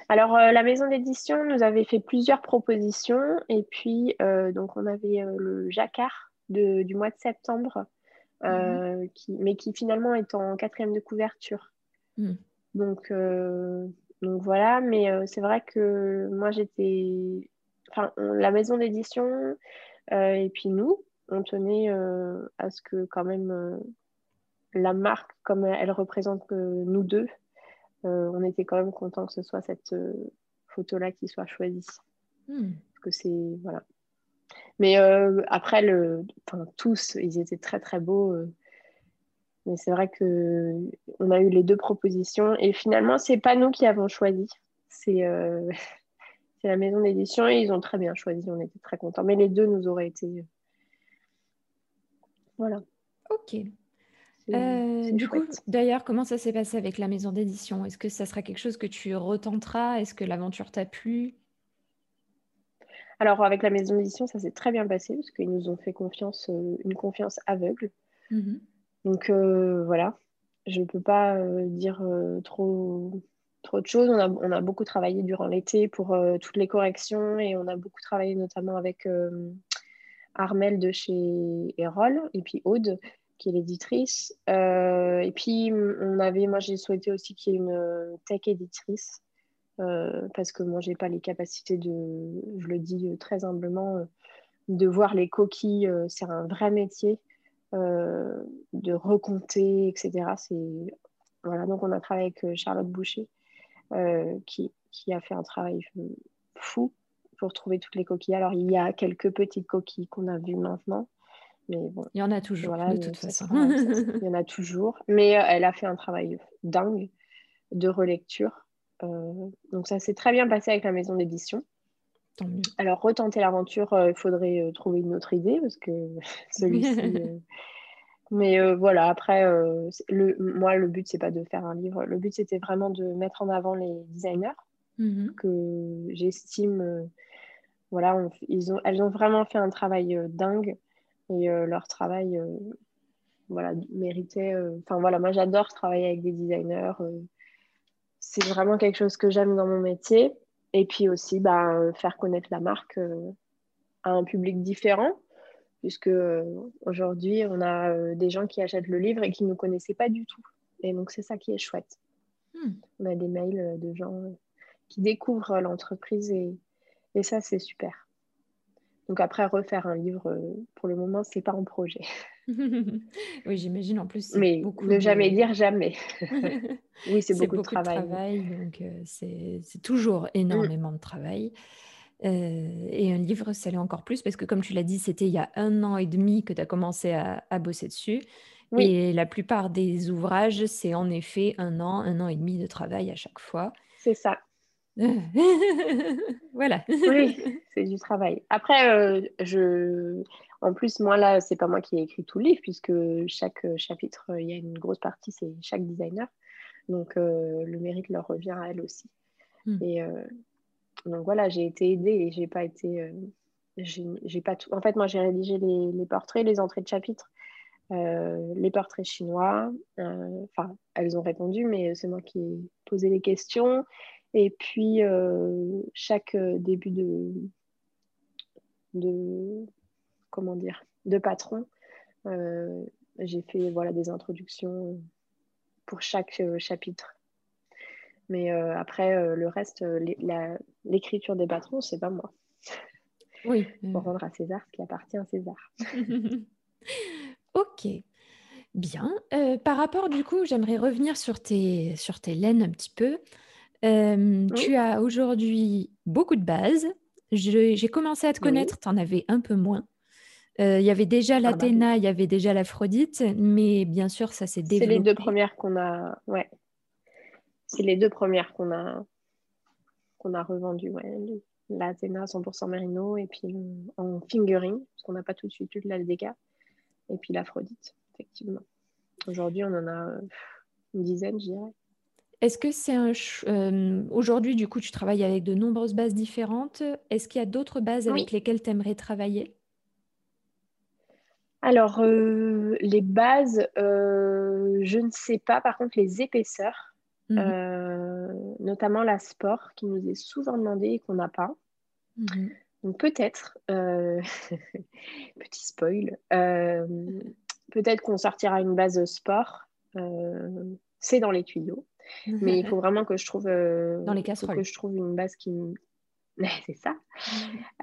Alors, euh, la maison d'édition nous avait fait plusieurs propositions. Et puis, donc, on avait le jacquard de, du mois de septembre, mhm. qui, mais qui finalement est en quatrième de couverture. Mhm. Donc, donc voilà, mais euh, c'est vrai que moi j'étais. Enfin, la maison d'édition euh, et puis nous, on tenait euh, à ce que quand même la marque, comme elle représente nous deux, on était quand même content que ce soit cette photo-là qui soit choisie. Hmm. Parce que c'est. Voilà. Mais après, le, enfin, tous, ils étaient très très beaux. Mais c'est vrai qu'on a eu les deux propositions et finalement, c'est pas nous qui avons choisi. Euh, c'est la maison d'édition et ils ont très bien choisi. On était très contents. Mais les deux nous auraient été. Euh, voilà. Ok. Euh, du coup, d'ailleurs, comment ça s'est passé avec la maison d'édition? Est-ce que ça sera quelque chose que tu retenteras? Est-ce que l'aventure t'a plu? Alors, avec la maison d'édition, ça s'est très bien passé parce qu'ils nous ont fait confiance, une confiance aveugle. Mm-hmm. Donc euh, voilà, je ne peux pas euh, dire euh, trop, trop de choses. On a, beaucoup travaillé durant l'été pour toutes les corrections et on a beaucoup travaillé notamment avec Armel de chez Erol et puis Aude qui est l'éditrice. et puis on avait, moi j'ai souhaité aussi qu'il y ait une tech éditrice parce que moi j'ai pas les capacités de, je le dis très humblement, de voir les coquilles. c'est un vrai métier. Euh, de recompter, etc. C'est voilà, donc on a travaillé avec euh, Charlotte Boucher euh, qui, qui, a fait un travail fou pour trouver toutes les coquilles. Alors il y a quelques petites coquilles qu'on a vues maintenant, mais bon. Il y en a toujours, de toute façon. il y en a toujours, mais elle a fait un travail dingue de relecture. donc ça s'est très bien passé avec la maison d'édition. Alors, retenter l'aventure, il euh, faudrait euh, trouver une autre idée parce que celui-ci. Euh, mais voilà, après, le... moi, le but, c'est pas de faire un livre. Le but, c'était vraiment de mettre en avant les designers mm-hmm. que j'estime. voilà, ils ont... elles ont vraiment fait un travail dingue et leur travail voilà, méritait. Enfin, voilà, moi, j'adore travailler avec des designers. c'est vraiment quelque chose que j'aime dans mon métier. Et puis aussi, bah, faire connaître la marque euh, à un public différent, puisque euh, aujourd'hui, on a euh, des gens qui achètent le livre et qui ne nous connaissaient pas du tout. Et donc, c'est ça qui est chouette. Hmm. On a des mails de gens qui découvrent l'entreprise et, et ça, c'est super. Donc après, refaire un livre, pour le moment, c'est pas en projet. oui, j'imagine en plus. Mais beaucoup ne jamais dire jamais. oui, c'est beaucoup, de travail. donc euh, c'est toujours mm. énormément de travail. Euh, et un livre, ça l'est encore plus parce que, comme tu l'as dit, c'était il y a un an et demi que tu as commencé à, à bosser dessus. Oui. Et la plupart des ouvrages, c'est en effet un an, un an et demi de travail à chaque fois. C'est ça. voilà. oui, c'est du travail. Après, euh, je... en plus, moi, là, c'est pas moi qui ai écrit tout le livre, puisque chaque euh, chapitre, euh, il y a une grosse partie, c'est chaque designer. Donc, le mérite leur revient à elle aussi. Hmm. Et donc, voilà, j'ai été aidée et j'ai pas été. j'ai pas tout... En fait, moi, j'ai rédigé les, les, portraits, les entrées de chapitre. les portraits chinois, enfin, elles ont répondu, mais c'est moi qui ai posé les questions. Et puis, euh, chaque euh, début de, de, comment dire, de patron, euh, j'ai fait voilà, des introductions pour chaque chapitre. Mais après, le reste, l'écriture des patrons, c'est pas moi. Oui. Pour rendre à César ce qui appartient à César. ok. Bien. par rapport, du coup, j'aimerais revenir sur tes, sur tes laines un petit peu. Tu as aujourd'hui beaucoup de bases. J'ai commencé à te connaître, tu en avais un peu moins. Il y avait déjà l'Athéna, il y avait déjà l'Aphrodite, mais bien sûr, ça s'est développé. C'est les deux premières qu'on a, ouais. C'est les deux premières qu'on a, qu'on a revendues, ouais. L'Athéna 100% Merino et puis en fingering, parce qu'on n'a pas tout de suite eu de l'Aldéca, et puis l'Aphrodite, effectivement. Aujourd'hui, on en a une dizaine, je dirais. Est-ce que c'est un... Euh, aujourd'hui, du coup, tu travailles avec de nombreuses bases différentes. Est-ce qu'il y a d'autres bases avec lesquelles tu aimerais travailler? Alors, euh, les bases, euh, je ne sais pas. Par contre, les épaisseurs, mmh notamment la sport, qui nous est souvent demandée et qu'on n'a pas. Mmh Donc peut-être, petit spoil, peut-être qu'on sortira une base sport. c'est dans les tuyaux. Mais il faut vraiment que je trouve, euh, Dans les casseroles. que je trouve une base qui me... c'est ça.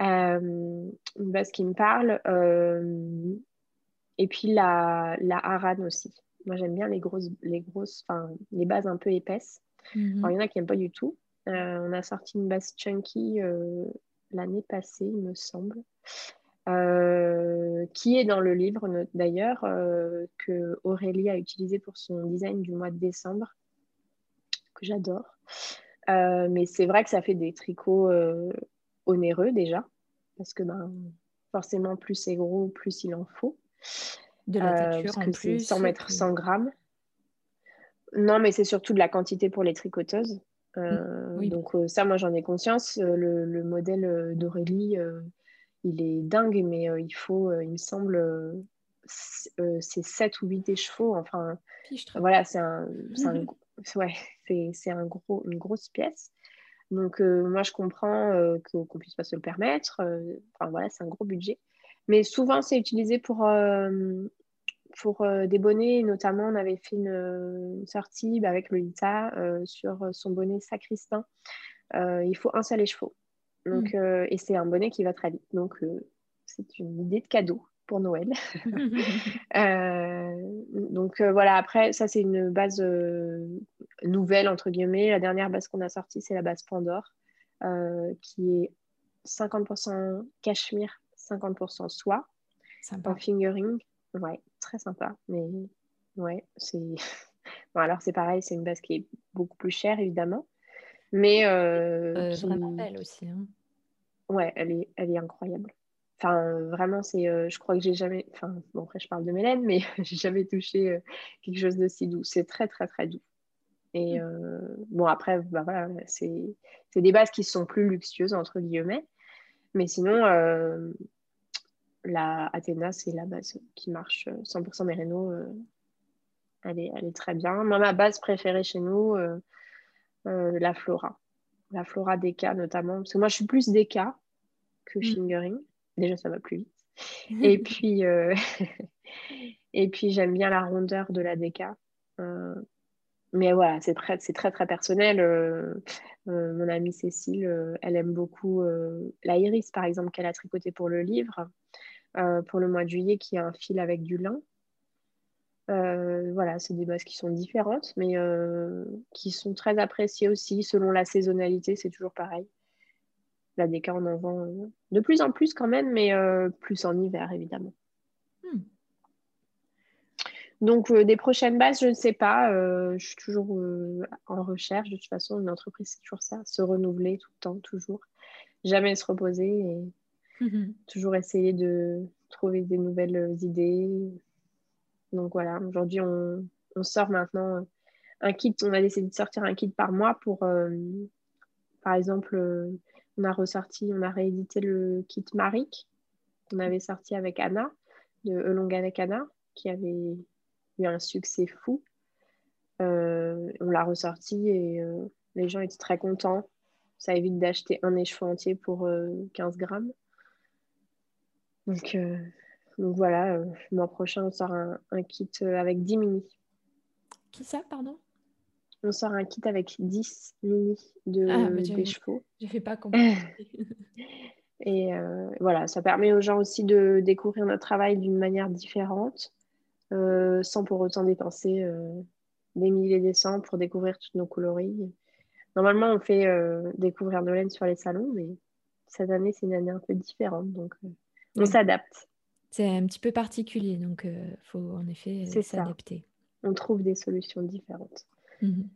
Euh, une base qui me parle. Euh, et puis la, la harane aussi. Moi, j'aime bien les grosses, les grosses, enfin, les bases un peu épaisses. il y en a qui n'aiment pas du tout. on a sorti une base chunky l'année passée, il me semble. qui est dans le livre d'ailleurs, que Aurélie a utilisé pour son design du mois de décembre j'adore. Euh, mais c'est vrai que ça fait des tricots euh, onéreux déjà, parce que ben, forcément, plus c'est gros, plus il en faut. De la euh, en plus. 100 mètres 100 grammes. Non, mais c'est surtout de la quantité pour les tricoteuses. Mm, donc ça, moi, j'en ai conscience. Le, modèle d'Aurélie, il est dingue, mais il faut, il me semble, c'est 7 ou 8 chevaux Enfin, voilà, c'est un, un, ouais, c'est un gros, une grosse pièce. Donc, euh, moi, je comprends euh, qu'on ne puisse pas se le permettre. Euh, enfin, voilà, c'est un gros budget. Mais souvent, c'est utilisé pour, pour des bonnets. Notamment, on avait fait une, sortie bah, avec Lolita sur son bonnet sacristain. il faut un seul écheveau. Donc, mm. et c'est un bonnet qui va très vite. Donc, c'est une idée de cadeau pour Noël. Euh, donc euh, voilà, après, ça c'est une base euh, nouvelle, entre guillemets. La dernière base qu'on a sortie, c'est la base Pandore, qui est 50% cachemire, 50% soie, sympa. en fingering. Ouais, très sympa. Mais ouais, c'est. bon, alors c'est pareil, c'est une base qui est beaucoup plus chère, évidemment. Mais. Vraiment belle aussi. Hein. Ouais, elle est, elle est incroyable. Enfin, vraiment, c'est, euh, je crois que j'ai jamais, enfin, bon, après, je parle de Mélène, mais j'ai jamais touché euh, quelque chose d'aussi doux. C'est très, très, très doux. Et euh, bon, après, bah, voilà, c'est, des bases qui sont plus luxueuses, entre guillemets. Mais sinon, la Athéna, c'est la base qui marche 100% Merino. elle, est, elle est très bien. Moi, ma base préférée chez nous, la Flora. La Flora DK notamment. Parce que moi, je suis plus DK que mmh. Fingering. Déjà, ça va plus vite. et puis, euh, et puis j'aime bien la rondeur de la DK. Euh, mais voilà, c'est très, c'est très, très personnel. Euh, mon amie Cécile, elle aime beaucoup la iris, par exemple, qu'elle a tricoté pour le livre, pour le mois de juillet, qui a un fil avec du lin. voilà, c'est des bases qui sont différentes, mais qui sont très appréciées aussi selon la saisonnalité, c'est toujours pareil. La DK, on en vend euh, de plus en plus quand même, mais euh, plus en hiver, évidemment. Hmm. Donc, euh, des prochaines bases, je ne sais pas. je suis toujours en recherche. De toute façon, une entreprise, c'est toujours ça. Se renouveler tout le temps, toujours. Jamais se reposer et toujours essayer de trouver des nouvelles idées. Donc, voilà. Aujourd'hui, on, sort maintenant un kit. On a décidé de sortir un kit par mois pour, par exemple, on a ressorti, on a réédité le kit Marik qu'on avait sorti avec Anna, de Elong avec Anna, qui avait eu un succès fou. Euh, on l'a ressorti et euh, les gens étaient très contents. Ça évite d'acheter un écheveau entier pour 15 euh, grammes. Donc, donc voilà, le mois prochain, on sort un, kit avec 10 mini. qui ça, pardon? On sort un kit avec 10 mini de, Ah, bah, des chevaux. Je fais pas comprendre. Et euh, voilà, ça permet aux gens aussi de découvrir notre travail d'une manière différente, euh, sans pour autant dépenser euh, des milliers et des cents pour découvrir toutes nos coloris. Normalement, on fait euh, découvrir nos laines sur les salons, mais cette année, c'est une année un peu différente, donc euh, on s'adapte. C'est un petit peu particulier, donc il faut en effet euh, s'adapter. On trouve des solutions différentes. Mhm.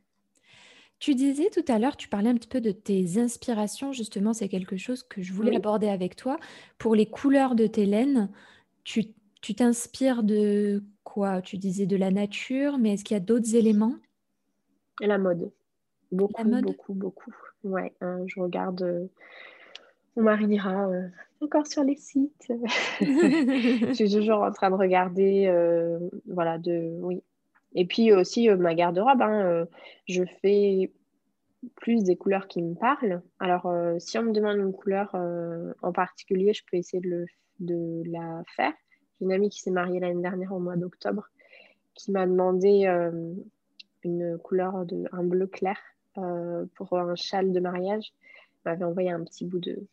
Tu disais tout à l'heure, tu parlais un petit peu de tes inspirations, justement, c'est quelque chose que je voulais Oui. aborder avec toi. Pour les couleurs de tes laines, tu t'inspires de quoi? Tu disais de la nature, mais est-ce qu'il y a d'autres éléments? La mode. Beaucoup, mode beaucoup, beaucoup. Ouais, hein, je regarde. euh, on mari dira euh, encore sur les sites. je suis toujours en train de regarder. euh, voilà, de. Oui. Et puis aussi euh, ma garde-robe. hein, je fais plus des couleurs qui me parlent. Alors, si on me demande une couleur en particulier, je peux essayer de, le, de la faire. J'ai une amie qui s'est mariée l'année dernière au mois d'octobre qui m'a demandé une couleur de un bleu clair pour un châle de mariage. Elle m'avait envoyé un petit bout de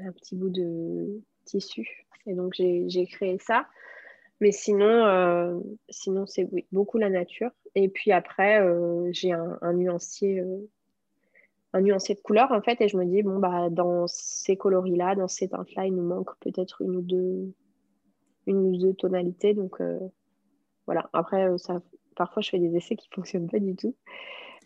un petit bout de tissu et donc j'ai créé ça. Mais sinon, euh, sinon c'est oui, beaucoup la nature. Et puis après, euh, j'ai un, un nuancier, euh, un nuancier de couleurs en fait, et je me dis bon bah dans ces coloris-là, dans ces teintes-là, il nous manque peut-être une ou deux, une ou deux tonalités. Donc voilà. Après, ça, parfois je fais des essais qui fonctionnent pas du tout.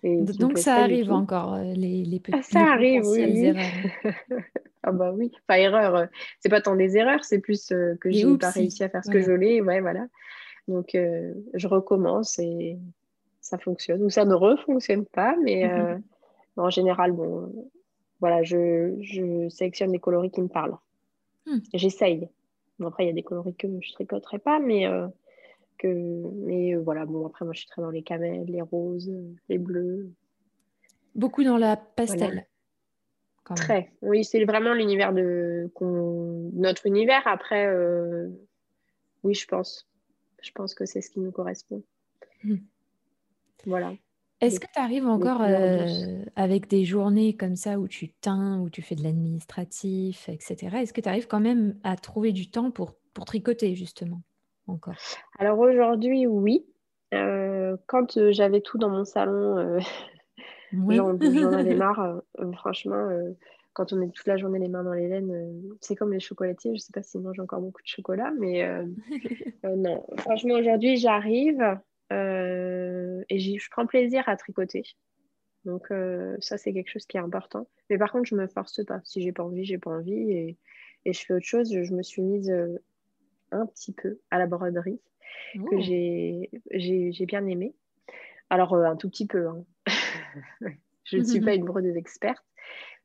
Et Donc ça arrive encore, les, les petits Ah, ça les arrive, oui. Ah bah oui, enfin erreur, euh, c'est pas tant des erreurs, c'est plus euh, que j'ai pas réussi à faire ce voilà. que je voulais, ouais, voilà. Donc euh, je recommence et ça fonctionne, ou ça ne refonctionne pas, mais euh, en général, bon, voilà, je, je sélectionne des coloris qui me parlent. Hmm. J'essaye. Bon, après, il y a des coloris que je tricoterai pas, mais, que, mais voilà, bon, après, moi, je suis très dans les camels, les roses, les bleus. Beaucoup dans la pastel. Très. Oui, c'est vraiment l'univers de notre univers. Après, euh, oui, je pense. Je pense que c'est ce qui nous correspond. Hmm. Voilà. Est-ce que tu arrives encore euh, avec des journées comme ça où tu teins, où tu fais de l'administratif, etc. Est-ce que tu arrives quand même à trouver du temps pour, pour tricoter, justement, encore? Alors aujourd'hui, oui. Euh, quand j'avais tout dans mon salon, Oui. j'en avais marre. euh, euh, franchement, euh, quand on est toute la journée les mains dans les laines, c'est comme les chocolatiers. Je sais pas s'ils mangent encore beaucoup de chocolat, mais non. Franchement, aujourd'hui, j'arrive et je prends plaisir à tricoter. Donc euh, ça, c'est quelque chose qui est important. Mais par contre, je me force pas. Si j'ai pas envie, j'ai pas envie et, et je fais autre chose. Je, je me suis mise euh, un petit peu à la broderie que Oh. j'ai bien aimé. Alors euh, un tout petit peu. hein. je ne suis pas une brodeuse experte,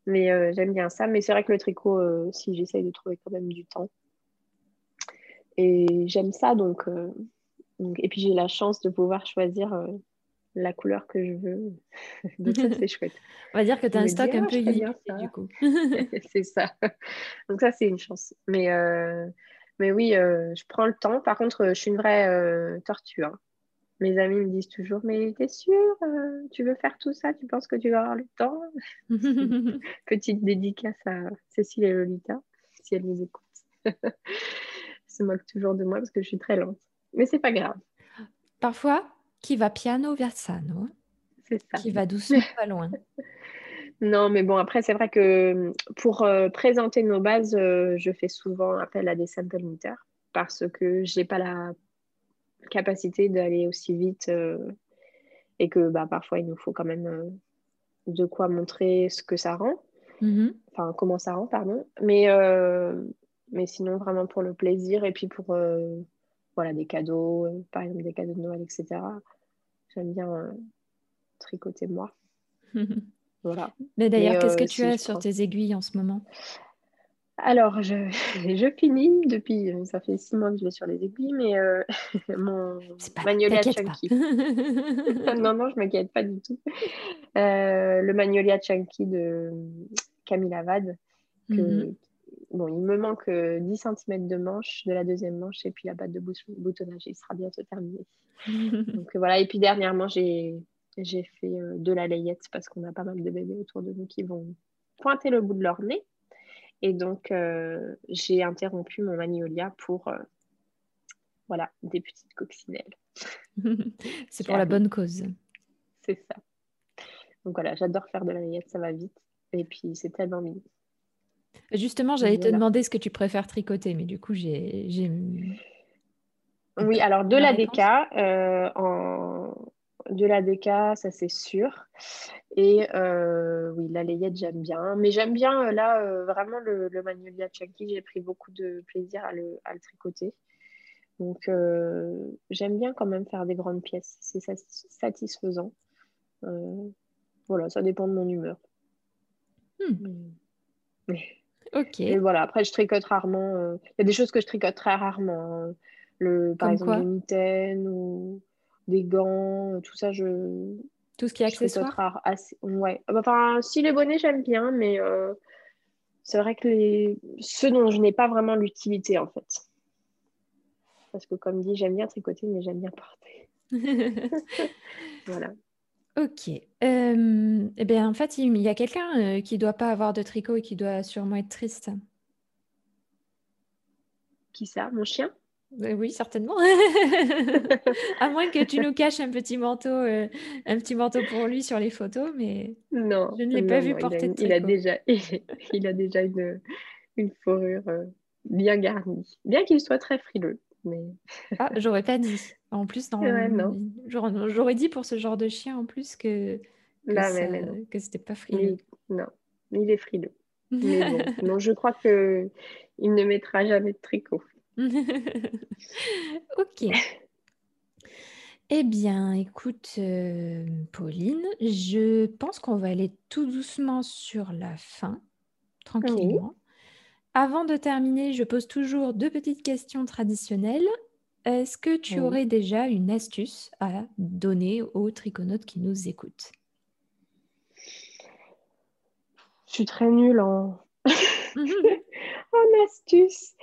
mais euh, j'aime bien ça. Mais c'est vrai que le tricot, euh, si j'essaye de trouver quand même du temps. Et j'aime ça donc, euh, donc- Et puis j'ai la chance de pouvoir choisir la couleur que je veux. donc ça c'est chouette. On va dire que tu as un stock un ah, peu du coup. c'est ça. Donc ça, c'est une chance. Mais, mais oui, je prends le temps. Par contre, je suis une vraie tortue. hein. Mes amis me disent toujours, mais t'es sûre, euh, tu veux faire tout ça, tu penses que tu vas avoir le temps? Petite dédicace à Cécile et Lolita, si elles nous écoutent. se moquent toujours de moi parce que je suis très lente. Mais c'est pas grave, Parfois, qui va piano versano, c'est ça. qui va doucement pas loin. Non, mais bon, après, c'est vrai que pour euh, présenter nos bases, euh, je fais souvent appel à des sample parce que j'ai pas la capacité d'aller aussi vite euh, et que bah, parfois il nous faut quand même euh, de quoi montrer ce que ça rend, Mhm. enfin comment ça rend, pardon. Mais, euh, mais sinon, vraiment pour le plaisir et puis pour voilà, des cadeaux, par exemple des cadeaux de Noël, etc. J'aime bien tricoter moi. Voilà. Mais d'ailleurs, qu'est-ce que tu si as sur tes aiguilles en ce moment? Alors, je, je finis depuis, euh, ça fait six mois que je vais sur les aiguilles, mais euh, mon pas, Magnolia. Chunky. non, non, je m'inquiète pas du tout. Euh, le Magnolia Chunky de Camille Avad, que, Mhm. bon, il me manque 10 cm de manche de la deuxième manche et puis la batte de boutonnage. Il sera bientôt terminé. Donc voilà. Et puis dernièrement, j'ai fait de la layette parce qu'on a pas mal de bébés autour de nous qui vont pointer le bout de leur nez. Et donc, j'ai interrompu mon magnolia pour voilà, des petites coccinelles. c'est pour la bonne cause. C'est ça. Donc voilà, j'adore faire de la layette, ça va vite. Et puis, c'est tellement mignon. Justement, j'allais te demander ce que tu préfères tricoter, mais du coup, j'ai. Oui, alors de la DK, euh, en... de la DK, ça c'est sûr. Et euh, oui, la layette, j'aime bien. Mais j'aime bien, euh, là, vraiment le, le Magnolia Chunky, j'ai pris beaucoup de plaisir à le, à le tricoter. Donc, j'aime bien quand même faire des grandes pièces. C'est satisfaisant. voilà, ça dépend de mon humeur. Hmm. Ok. Et voilà, après, je tricote rarement. Il y a des choses que je tricote très rarement. Hein. Le, par exemple, des mitaines ou des gants, tout ça, je. Tout ce qui est accessoire assez... Ouais. Ah bah, enfin, si les bonnets, j'aime bien, mais c'est vrai que les... ceux dont je n'ai pas vraiment l'utilité, en fait parce que comme dit, j'aime bien tricoter, mais j'aime bien porter. voilà. Ok. Euh, eh bien, en fait, il y a quelqu'un euh, qui ne doit pas avoir de tricot et qui doit sûrement être triste. Qui ça? Mon chien? euh, Oui, certainement. à moins que tu nous caches un petit manteau, un petit manteau pour lui sur les photos, mais non, je ne l'ai pas vu porter il a, de tricot. Il a déjà, il a déjà une, une fourrure bien garnie, bien qu'il soit très frileux. Ah, j'aurais pas dit. En plus, dans j'aurais dit pour ce genre de chien en plus que que, c'était pas frileux. non, il est frileux. Mais bon, non, je crois que il ne mettra jamais de tricot. ok. Eh bien, écoute, euh, Pauline, je pense qu'on va aller tout doucement sur la fin, tranquillement. Avant de terminer, je pose toujours deux petites questions traditionnelles. Est-ce que tu aurais déjà une astuce à donner aux triconautes qui nous écoutent? Je suis très nulle en, en astuce.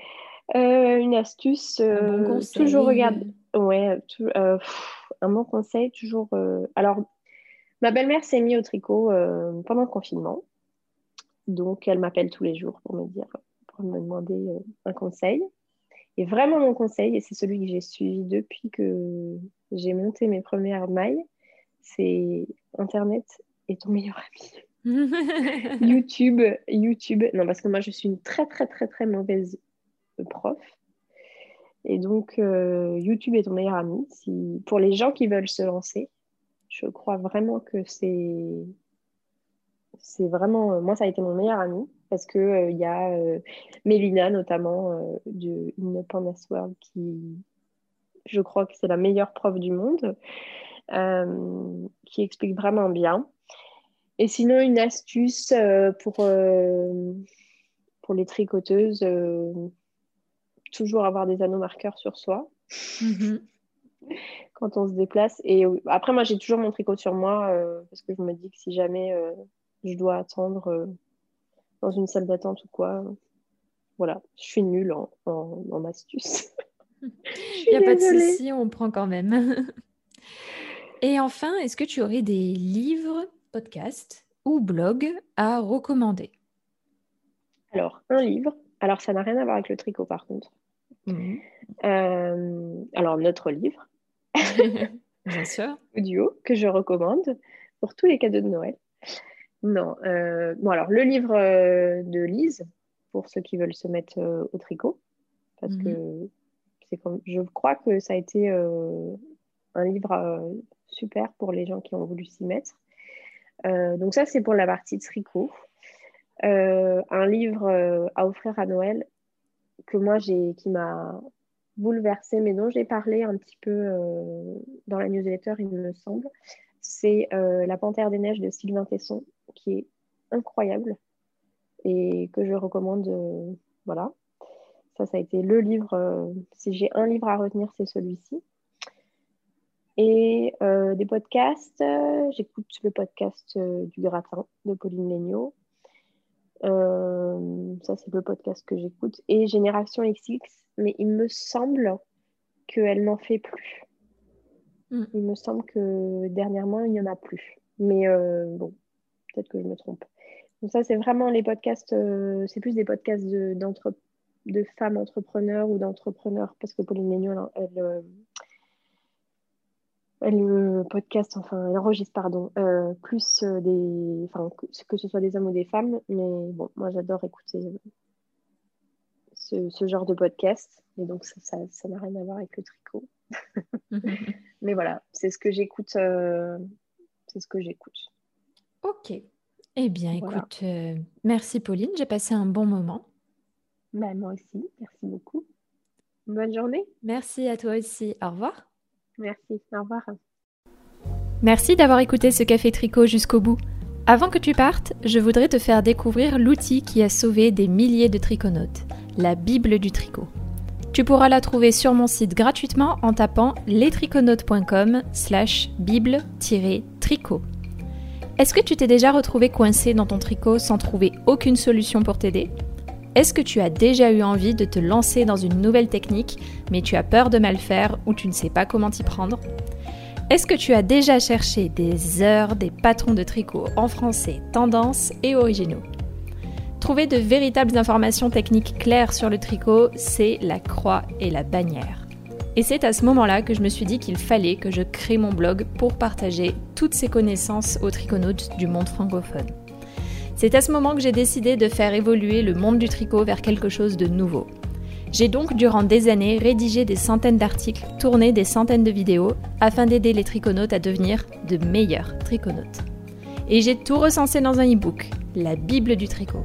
Euh, une astuce, euh, toujours regarde. Ouais, euh, un bon conseil, toujours. Alors, ma belle-mère s'est mise au tricot pendant le confinement. Donc, elle m'appelle tous les jours pour me dire pour me demander un conseil. Et vraiment, mon conseil, et c'est celui que j'ai suivi depuis que j'ai monté mes premières mailles, c'est Internet est ton meilleur ami. YouTube, YouTube. Non, parce que moi, je suis une très, très, très, très mauvaise prof. Et donc, euh, YouTube est ton meilleur ami. Si, pour les gens qui veulent se lancer, je crois vraiment que c'est c'est vraiment, euh, moi, ça a été mon meilleur ami parce qu'il euh, y a euh, Mélina, notamment, de In Pandas World, qui, je crois que c'est la meilleure prof du monde, qui explique vraiment bien. Et sinon, une astuce pour, pour les tricoteuses, toujours avoir des anneaux marqueurs sur soi. Mm-hmm. quand on se déplace. Et après, moi, j'ai toujours mon tricot sur moi parce que je me dis que si jamais je dois attendre euh, dans une salle d'attente ou quoi. Voilà, je suis nulle en, en, astuces. Il n'y a pas de souci, on prend quand même. Et enfin, est-ce que tu aurais des livres, podcasts ou blogs à recommander? Alors, un livre. Alors, ça n'a rien à voir avec le tricot, par contre. Mhm. Euh, alors, notre livre. Bien sûr. Audio, que je recommande pour tous les cadeaux de Noël. Non. Euh, bon, alors, le livre euh, de Lise, pour ceux qui veulent se mettre euh, au tricot, parce que mhm. c'est comme, je crois que ça a été un livre super pour les gens qui ont voulu s'y mettre. donc, ça, c'est pour la partie tricot. un livre à offrir à Noël que moi, j'ai, qui m'a bouleversée, mais dont j'ai parlé un petit peu dans la newsletter, il me semble. C'est La Panthère des Neiges de Sylvain Tesson qui est incroyable et que je recommande. Euh, voilà. Ça, ça a été le livre. Euh, si j'ai un livre à retenir, c'est celui-ci. Et euh, des podcasts, j'écoute le podcast du gratin de Pauline Legnaud. Ça, c'est le podcast que j'écoute. Et Génération XX, mais il me semble qu'elle n'en fait plus. Mm. Il me semble que dernièrement, il n'y en a plus. Mais bon, peut-être que je me trompe. Donc ça, c'est vraiment les podcasts, c'est plus des podcasts de, de femmes entrepreneurs ou d'entrepreneurs, parce que Pauline Lénion, elle, elle, le podcast, enfin, elle enregistre, pardon, euh, plus euh, des, enfin, que ce soit des hommes ou des femmes, mais bon, moi j'adore écouter ce, ce, genre de podcast, et donc ça n'a ça, n'a rien à voir avec le tricot. mais voilà, c'est ce que j'écoute, euh, c'est ce que j'écoute. Ok. Eh bien, écoute, merci Pauline, j'ai passé un bon moment. Bah, moi aussi, merci beaucoup. Bonne journée. Merci à toi aussi. Au revoir. Merci, au revoir. Merci d'avoir écouté ce café tricot jusqu'au bout. Avant que tu partes, je voudrais te faire découvrir l'outil qui a sauvé des milliers de triconautes, la Bible du tricot. Tu pourras la trouver sur mon site gratuitement en tapant lestriconautes.com slash bible-tricot. Est-ce que tu t'es déjà retrouvé coincé dans ton tricot sans trouver aucune solution pour t'aider? Est-ce que tu as déjà eu envie de te lancer dans une nouvelle technique, mais tu as peur de mal faire ou tu ne sais pas comment t'y prendre? Est-ce que tu as déjà cherché des heures des patrons de tricot en français, tendances et originaux? Trouver de véritables informations techniques claires sur le tricot, c'est la croix et la bannière. Et c'est à ce moment-là que je me suis dit qu'il fallait que je crée mon blog pour partager toutes ces connaissances aux triconautes du monde francophone. C'est à ce moment que j'ai décidé de faire évoluer le monde du tricot vers quelque chose de nouveau. J'ai donc durant des années rédigé des centaines d'articles, tourné des centaines de vidéos afin d'aider les triconautes à devenir de meilleurs triconautes. Et j'ai tout recensé dans un e-book, la Bible du tricot.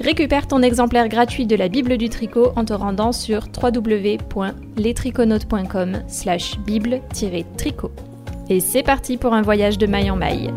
Récupère ton exemplaire gratuit de la Bible du tricot en te rendant sur www.lestriconautes.com slash bible-tricot. Et c'est parti pour un voyage de maille en maille.